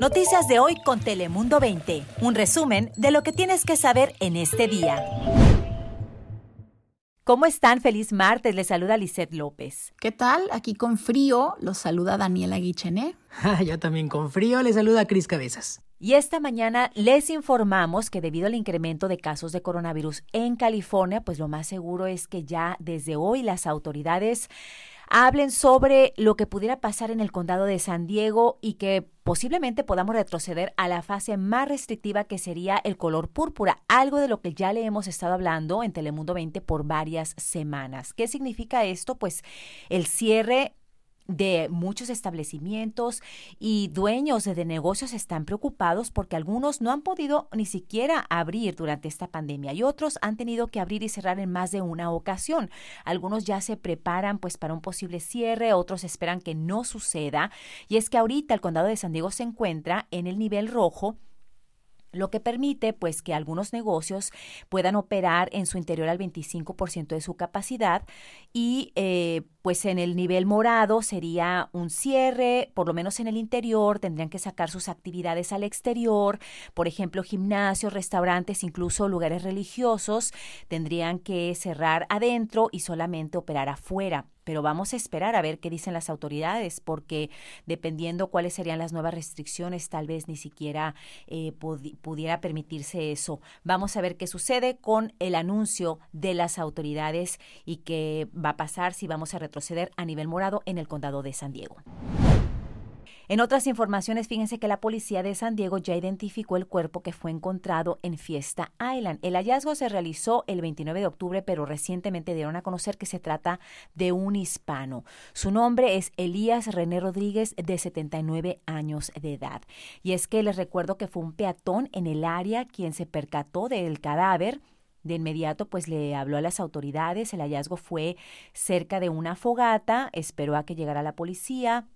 Noticias de hoy con Telemundo 20. Un resumen de lo que tienes que saber en este día. ¿Cómo están? Feliz martes. Les saluda Lisette López. ¿Qué tal? Aquí con frío los saluda Daniela Guichené. Yo también con frío les saluda Cris Cabezas. Y esta mañana les informamos que debido al incremento de casos de coronavirus en California, pues lo más seguro es que ya desde hoy las autoridades hablen sobre lo que pudiera pasar en el condado de San Diego y que posiblemente podamos retroceder a la fase más restrictiva que sería el color púrpura, algo de lo que ya le hemos estado hablando en Telemundo 20 por varias semanas. ¿Qué significa esto? Pues el cierre de muchos establecimientos y dueños de negocios están preocupados porque algunos no han podido ni siquiera abrir durante esta pandemia y otros han tenido que abrir y cerrar en más de una ocasión. Algunos ya se preparan pues para un posible cierre, otros esperan que no suceda y es que ahorita el condado de San Diego se encuentra en el nivel rojo lo que permite pues que algunos negocios puedan operar en su interior al 25% de su capacidad y eh, pues en el nivel morado sería un cierre, por lo menos en el interior, tendrían que sacar sus actividades al exterior, por ejemplo, gimnasios, restaurantes, incluso lugares religiosos, tendrían que cerrar adentro y solamente operar afuera pero vamos a esperar a ver qué dicen las autoridades, porque dependiendo cuáles serían las nuevas restricciones, tal vez ni siquiera eh, pudiera permitirse eso. Vamos a ver qué sucede con el anuncio de las autoridades y qué va a pasar si vamos a retroceder a nivel morado en el condado de San Diego. En otras informaciones, fíjense que la policía de San Diego ya identificó el cuerpo que fue encontrado en Fiesta Island. El hallazgo se realizó el 29 de octubre, pero recientemente dieron a conocer que se trata de un hispano. Su nombre es Elías René Rodríguez, de 79 años de edad. Y es que les recuerdo que fue un peatón en el área quien se percató del cadáver de inmediato, pues le habló a las autoridades. El hallazgo fue cerca de una fogata. Esperó a que llegara la policía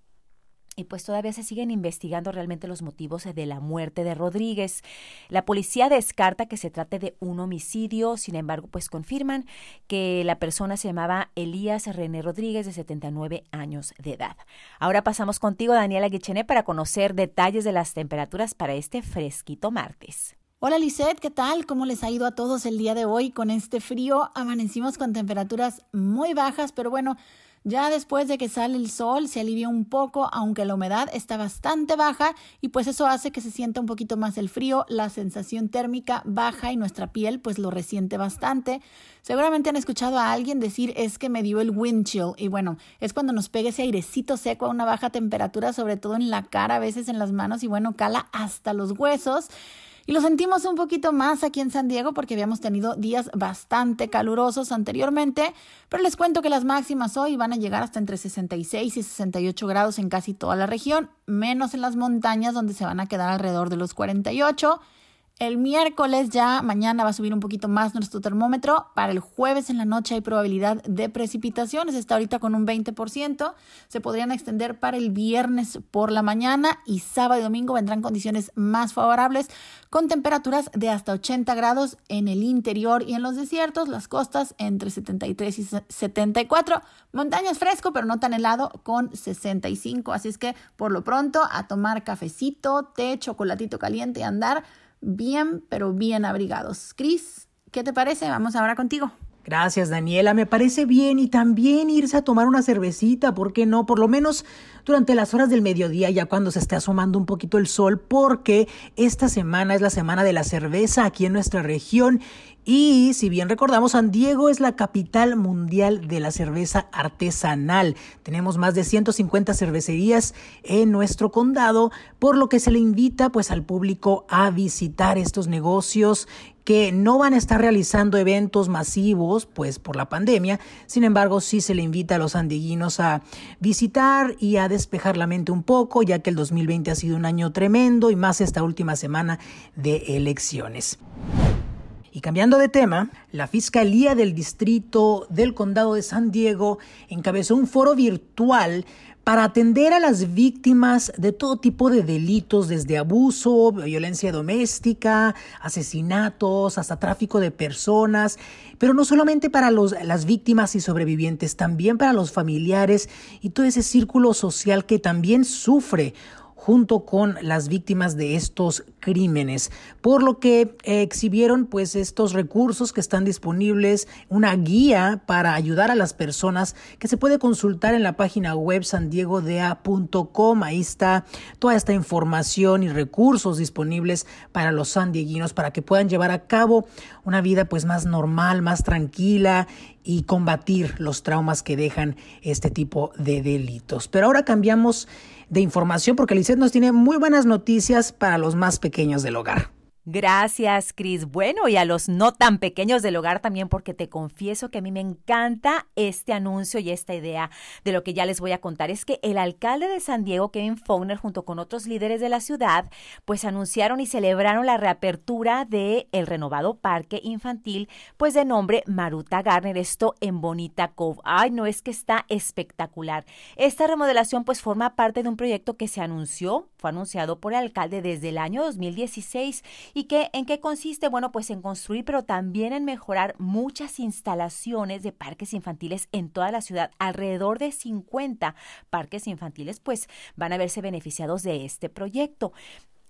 y pues todavía se siguen investigando realmente los motivos de la muerte de Rodríguez. La policía descarta que se trate de un homicidio, sin embargo, pues confirman que la persona se llamaba Elías René Rodríguez, de 79 años de edad. Ahora pasamos contigo, Daniela Guichené, para conocer detalles de las temperaturas para este fresquito martes. Hola Lisette, ¿qué tal? ¿Cómo les ha ido a todos el día de hoy con este frío? Amanecimos con temperaturas muy bajas, pero bueno, ya después de que sale el sol se alivia un poco, aunque la humedad está bastante baja y pues eso hace que se sienta un poquito más el frío, la sensación térmica baja y nuestra piel pues lo resiente bastante. Seguramente han escuchado a alguien decir es que me dio el wind chill y bueno, es cuando nos pega ese airecito seco a una baja temperatura, sobre todo en la cara, a veces en las manos y bueno, cala hasta los huesos. Y lo sentimos un poquito más aquí en San Diego porque habíamos tenido días bastante calurosos anteriormente, pero les cuento que las máximas hoy van a llegar hasta entre 66 y 68 grados en casi toda la región, menos en las montañas donde se van a quedar alrededor de los 48. El miércoles ya, mañana va a subir un poquito más nuestro termómetro. Para el jueves en la noche hay probabilidad de precipitaciones. Está ahorita con un 20%. Se podrían extender para el viernes por la mañana y sábado y domingo vendrán condiciones más favorables con temperaturas de hasta 80 grados en el interior y en los desiertos. Las costas entre 73 y 74. Montañas fresco, pero no tan helado con 65. Así es que por lo pronto a tomar cafecito, té, chocolatito caliente y andar bien, pero bien abrigados. Cris, ¿qué te parece? Vamos ahora contigo. Gracias, Daniela. Me parece bien y también irse a tomar una cervecita, ¿por qué no? Por lo menos durante las horas del mediodía, ya cuando se esté asomando un poquito el sol, porque esta semana es la semana de la cerveza aquí en nuestra región y si bien recordamos, San Diego es la capital mundial de la cerveza artesanal. Tenemos más de 150 cervecerías en nuestro condado, por lo que se le invita pues al público a visitar estos negocios que no van a estar realizando eventos masivos, pues por la pandemia. Sin embargo, sí se le invita a los andiguinos a visitar y a despejar la mente un poco, ya que el 2020 ha sido un año tremendo y más esta última semana de elecciones. Y cambiando de tema, la Fiscalía del Distrito del Condado de San Diego encabezó un foro virtual para atender a las víctimas de todo tipo de delitos, desde abuso, violencia doméstica, asesinatos, hasta tráfico de personas, pero no solamente para las víctimas y sobrevivientes, también para los familiares y todo ese círculo social que también sufre junto con las víctimas de estos crímenes, por lo que eh, exhibieron pues estos recursos que están disponibles, una guía para ayudar a las personas que se puede consultar en la página web sandiegodea.com. Ahí está toda esta información y recursos disponibles para los sandieguinos para que puedan llevar a cabo una vida pues más normal, más tranquila y combatir los traumas que dejan este tipo de delitos. Pero ahora cambiamos de información porque Lizeth nos tiene muy buenas noticias para los más pequeños del hogar. Gracias, Cris. Bueno, y a los no tan pequeños del hogar también, porque te confieso que a mí me encanta este anuncio y esta idea de lo que ya les voy a contar. Es que el alcalde de San Diego, Kevin Faulkner, junto con otros líderes de la ciudad, pues anunciaron y celebraron la reapertura de el renovado parque infantil, pues de nombre Maruta Garner, esto en Bonita Cove. Ay, no es que está espectacular. Esta remodelación pues forma parte de un proyecto que se anunció, fue anunciado por el alcalde desde el año 2016 ¿Y qué, en qué consiste? Bueno, pues en construir, pero también en mejorar muchas instalaciones de parques infantiles en toda la ciudad. Alrededor de 50 parques infantiles, pues van a verse beneficiados de este proyecto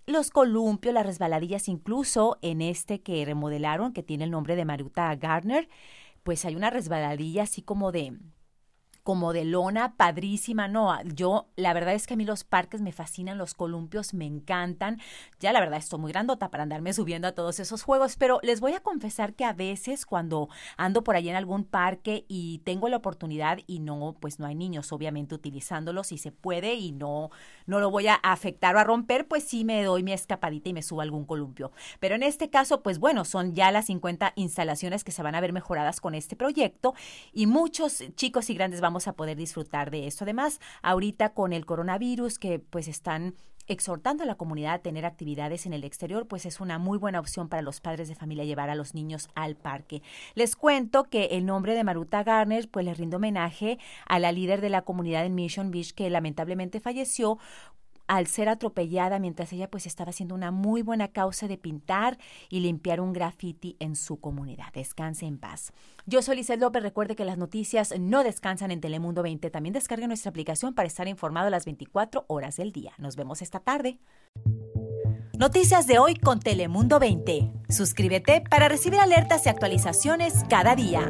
los columpios, las resbaladillas, incluso en este que remodelaron, que tiene el nombre de Maruta Gardner, pues hay una resbaladilla así como de como de lona, padrísima. No, yo la verdad es que a mí los parques me fascinan, los columpios me encantan. Ya la verdad estoy muy grandota para andarme subiendo a todos esos juegos, pero les voy a confesar que a veces cuando ando por ahí en algún parque y tengo la oportunidad y no, pues no hay niños obviamente utilizándolos si se puede y no, no lo voy a afectar o a romper, pues sí me doy mi escapadita y me subo a algún columpio. Pero en este caso, pues bueno, son ya las 50 instalaciones que se van a ver mejoradas con este proyecto y muchos chicos y grandes van a poder disfrutar de esto. Además, ahorita con el coronavirus que pues están exhortando a la comunidad a tener actividades en el exterior, pues es una muy buena opción para los padres de familia llevar a los niños al parque. Les cuento que el nombre de Maruta Garner, pues le rindo homenaje a la líder de la comunidad en Mission Beach que lamentablemente falleció al ser atropellada mientras ella pues estaba haciendo una muy buena causa de pintar y limpiar un graffiti en su comunidad. Descanse en paz. Yo soy Lizeth López. Recuerde que las noticias no descansan en Telemundo 20. También descargue nuestra aplicación para estar informado las 24 horas del día. Nos vemos esta tarde. Noticias de hoy con Telemundo 20. Suscríbete para recibir alertas y actualizaciones cada día.